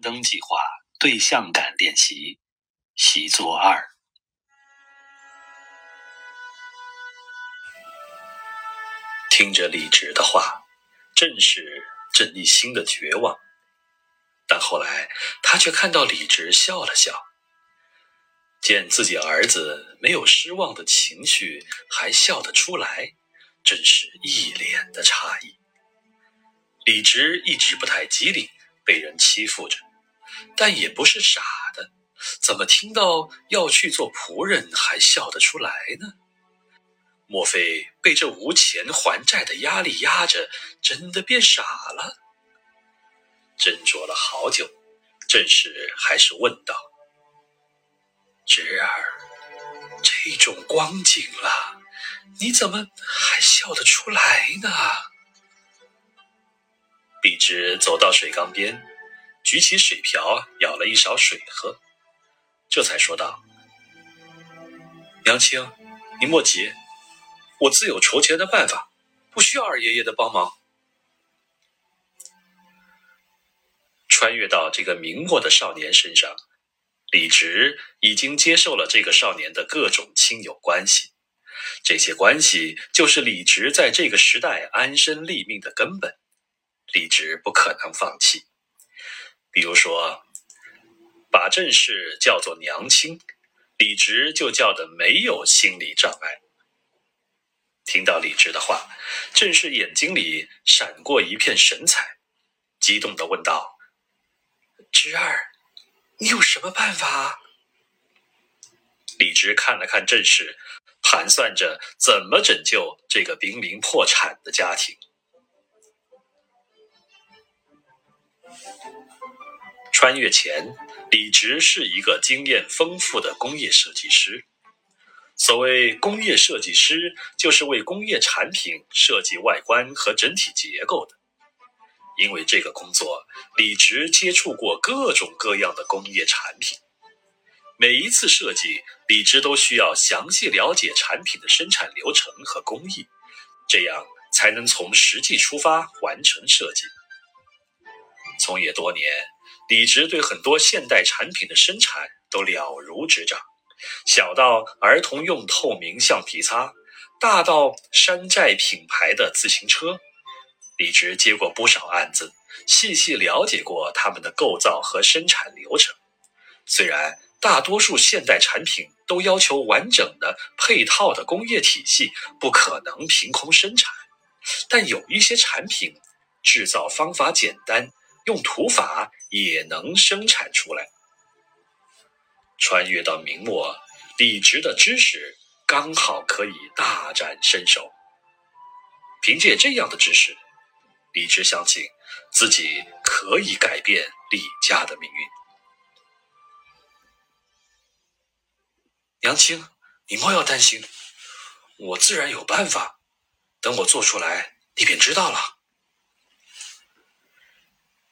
关灯计划对象感练习习作二。听着李直的话，正是郑一心的绝望。但后来他却看到李直笑了笑，见自己儿子没有失望的情绪，还笑得出来，真是一脸的诧异。李直一直不太机灵，被人欺负着，但也不是傻的，怎么听到要去做仆人还笑得出来呢？莫非被这无钱还债的压力压着，真的变傻了？斟酌了好久，郑氏还是问道：“侄儿，这种光景了，你怎么还笑得出来呢？”笔直走到水缸边，举起水瓢舀了一勺水喝，这才说道：“娘亲，你莫急，我自有筹钱的办法，不需要二爷爷的帮忙。”穿越到这个明末的少年身上，李直已经接受了这个少年的各种亲友关系，这些关系就是李直在这个时代安身立命的根本。李直不可能放弃。比如说，把郑氏叫做娘亲，李直就叫的没有心理障碍。听到李直的话，郑氏眼睛里闪过一片神采，激动的问道：“侄儿，你有什么办法？”李直看了看郑氏，盘算着怎么拯救这个濒临破产的家庭。穿越前，李直是一个经验丰富的工业设计师。所谓工业设计师，就是为工业产品设计外观和整体结构的。因为这个工作，李直接触过各种各样的工业产品。每一次设计，李直都需要详细了解产品的生产流程和工艺，这样才能从实际出发完成设计。从业多年。李直对很多现代产品的生产都了如指掌，小到儿童用透明橡皮擦，大到山寨品牌的自行车，李直接过不少案子，细细了解过他们的构造和生产流程。虽然大多数现代产品都要求完整的配套的工业体系，不可能凭空生产，但有一些产品制造方法简单。用土法也能生产出来。穿越到明末，李直的知识刚好可以大展身手。凭借这样的知识，李直相信自己可以改变李家的命运。娘亲，你莫要担心，我自然有办法。等我做出来，你便知道了。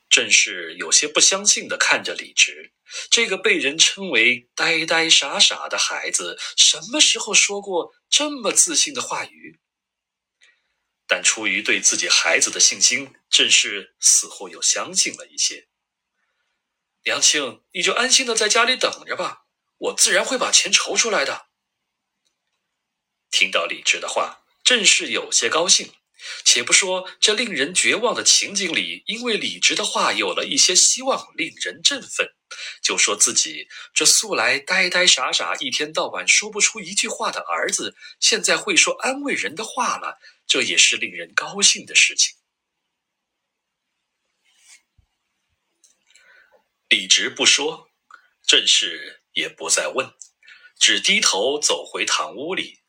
正是有些不相信的看着李直，这个被人称为呆呆傻傻的孩子，什么时候说过这么自信的话语？但出于对自己孩子的信心，正是似乎又相信了一些。娘亲，你就安心的在家里等着吧，我自然会把钱筹出来的。听到李直的话，正是有些高兴。且不说这令人绝望的情景里，因为李直的话有了一些希望，令人振奋；就说自己这素来呆呆傻傻、一天到晚说不出一句话的儿子，现在会说安慰人的话了，这也是令人高兴的事情。李直不说，郑氏也不再问，只低头走回堂屋里，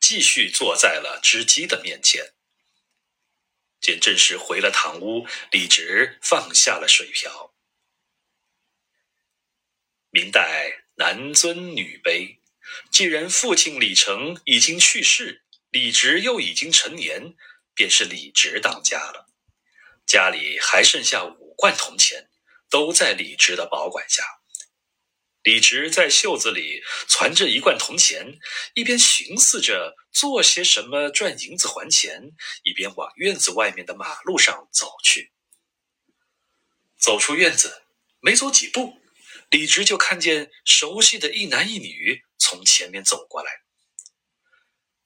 继续坐在了织机的面前。见郑氏回了堂屋，李直放下了水瓢。明代男尊女卑，既然父亲李成已经去世，李直又已经成年，便是李直当家了。家里还剩下五贯铜钱，都在李直的保管下。李直在袖子里攒着一罐铜钱，一边寻思着做些什么赚银子还钱，一边往院子外面的马路上走去。走出院子，没走几步，李直就看见熟悉的一男一女从前面走过来。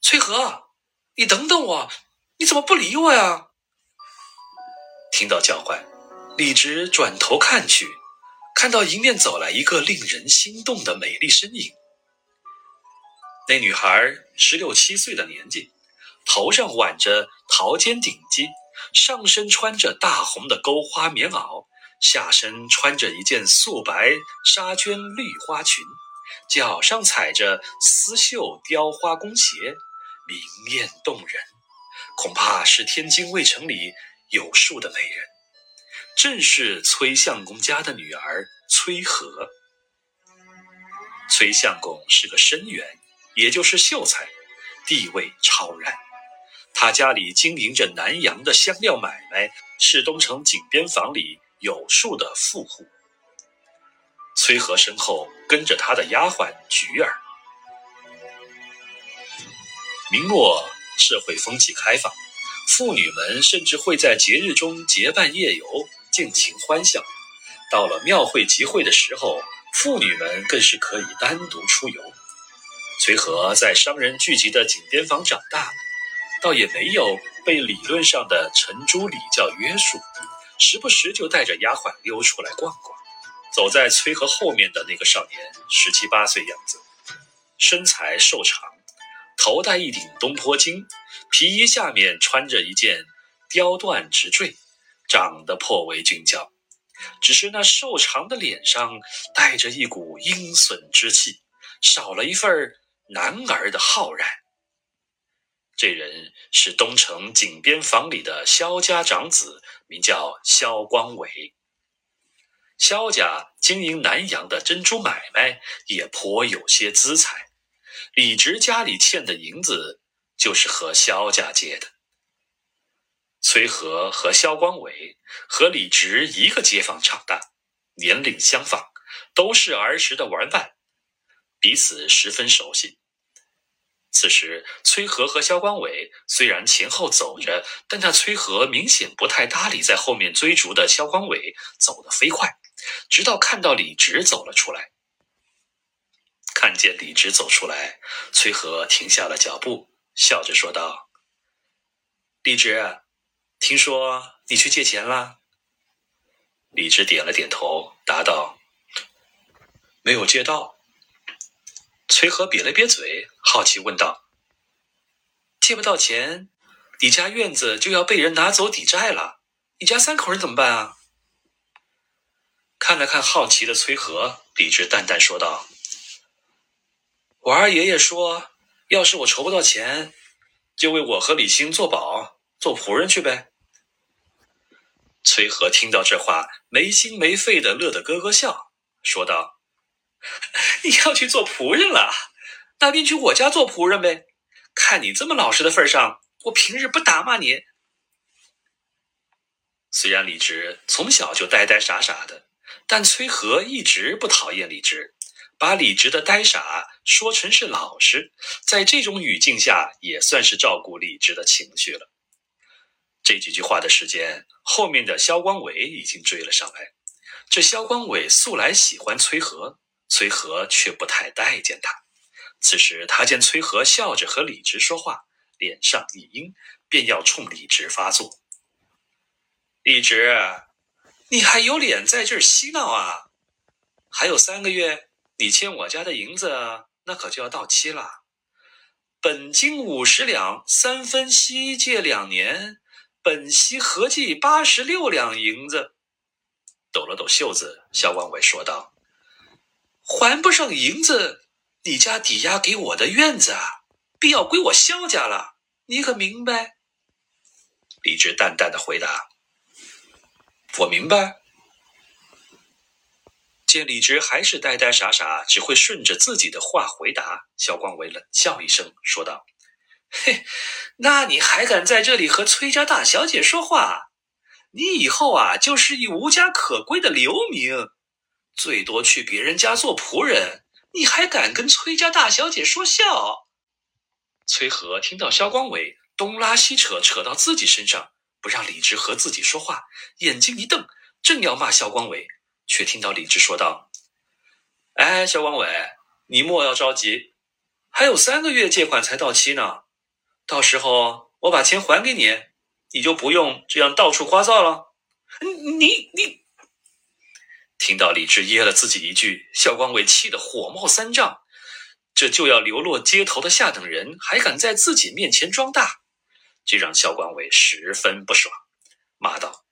翠和，你等等我，你怎么不理我呀？听到叫唤，李直转头看去，看到迎面走来一个令人心动的美丽身影。那女孩十六七岁的年纪，头上挽着桃尖顶髻，上身穿着大红的钩花棉袄，下身穿着一件素白纱绢绿花裙，脚上踩着丝绣雕花弓鞋，明艳动人，恐怕是天津卫城里。有数的美人，正是崔相公家的女儿崔和。崔相公是个生员，也就是秀才，地位超然。他家里经营着南阳的香料买卖，是东城井边坊里有数的富户。崔和身后跟着他的丫鬟菊儿。明末社会风气开放。妇女们甚至会在节日中结伴夜游，尽情欢笑。到了庙会集会的时候，妇女们更是可以单独出游。崔和在商人聚集的井边坊长大，倒也没有被理论上的程朱礼教约束，时不时就带着丫鬟溜出来逛逛。走在崔和后面的那个少年，十七八岁样子，身材瘦长，头戴一顶东坡巾。皮衣下面穿着一件雕缎直坠，长得颇为俊俏，只是那瘦长的脸上带着一股阴损之气，少了一份男儿的浩然。这人是东城井边坊里的萧家长子，名叫萧光伟。萧家经营南阳的珍珠买卖，也颇有些资财。李直家里欠的银子。就是和萧家借的。崔和和萧光伟和李直一个街坊长大，年龄相仿，都是儿时的玩伴，彼此十分熟悉。此时，崔和和萧光伟虽然前后走着，但那崔和明显不太搭理在后面追逐的萧光伟，走得飞快，直到看到李直走了出来。看见李直走出来，崔和停下了脚步。笑着说道：“李直，听说你去借钱了？”李直点了点头，答道：“没有借到。”崔和瘪了瘪嘴，好奇问道：“借不到钱，你家院子就要被人拿走抵债了，你家三口人怎么办啊？”看了看好奇的崔和，李直淡淡说道：“我二爷爷说。”要是我筹不到钱，就为我和李兴做保，做仆人去呗。崔和听到这话，没心没肺的乐得咯咯笑，说道：“你要去做仆人了，那便去我家做仆人呗。看你这么老实的份上，我平日不打骂你。”虽然李直从小就呆呆傻傻的，但崔和一直不讨厌李直。把李直的呆傻说成是老实，在这种语境下，也算是照顾李直的情绪了。这几句话的时间，后面的萧光伟已经追了上来。这萧光伟素来喜欢崔和，崔和却不太待见他。此时他见崔和笑着和李直说话，脸上一阴，便要冲李直发作。李直，你还有脸在这儿嬉闹啊？还有三个月。你欠我家的银子，那可就要到期了。本金五十两，三分息，借两年，本息合计八十六两银子。抖了抖袖子，肖万伟说道：“还不上银子，你家抵押给我的院子啊，必要归我肖家了。你可明白？”李直淡淡的回答：“我明白。”见李直还是呆呆傻傻，只会顺着自己的话回答，萧光伟冷笑一声，说道：“嘿，那你还敢在这里和崔家大小姐说话？你以后啊，就是一无家可归的流民，最多去别人家做仆人。你还敢跟崔家大小姐说笑？”崔和听到萧光伟东拉西扯，扯到自己身上，不让李直和自己说话，眼睛一瞪，正要骂萧光伟。却听到李直说道：“哎，肖光伟，你莫要着急，还有三个月借款才到期呢，到时候我把钱还给你，你就不用这样到处聒噪了。”你你，听到李治噎了自己一句，肖光伟气得火冒三丈。这就要流落街头的下等人，还敢在自己面前装大，这让肖光伟十分不爽，骂道：“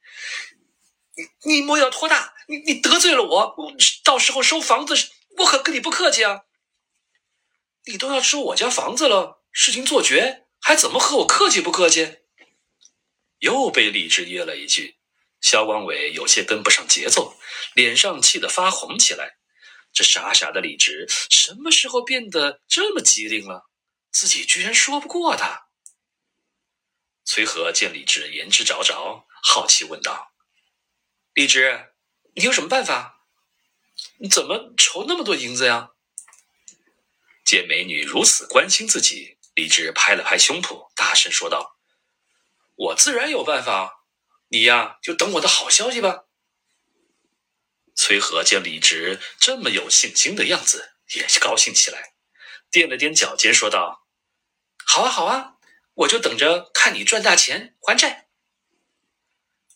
你你莫要托大，你你得罪了我，到时候收房子，我可跟你不客气啊！你都要收我家房子了，事情做绝，还怎么和我客气不客气？”又被李直噎了一句，肖光伟有些跟不上节奏，脸上气得发红起来。这傻傻的李直什么时候变得这么机灵了？自己居然说不过他。崔和见李直言之凿凿，好奇问道：“李直，你有什么办法？你怎么筹那么多银子呀？”见美女如此关心自己，李直拍了拍胸脯，大声说道：“我自然有办法，你呀就等我的好消息吧。”崔和见李直这么有信心的样子，也高兴起来，踮了踮脚尖，说道：“好啊，好啊，我就等着看你赚大钱还债。”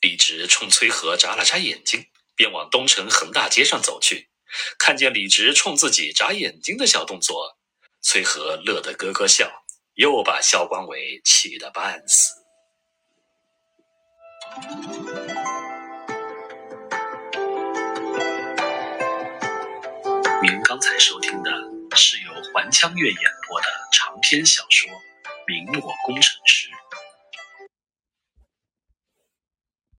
李直冲崔和眨了眨眼睛，便往东城横大街上走去。看见李直冲自己眨眼睛的小动作，崔和乐得咯咯笑，又把肖光伟气得半死。您刚才收听的是由环腔月演播的长篇小说《明末工程师》。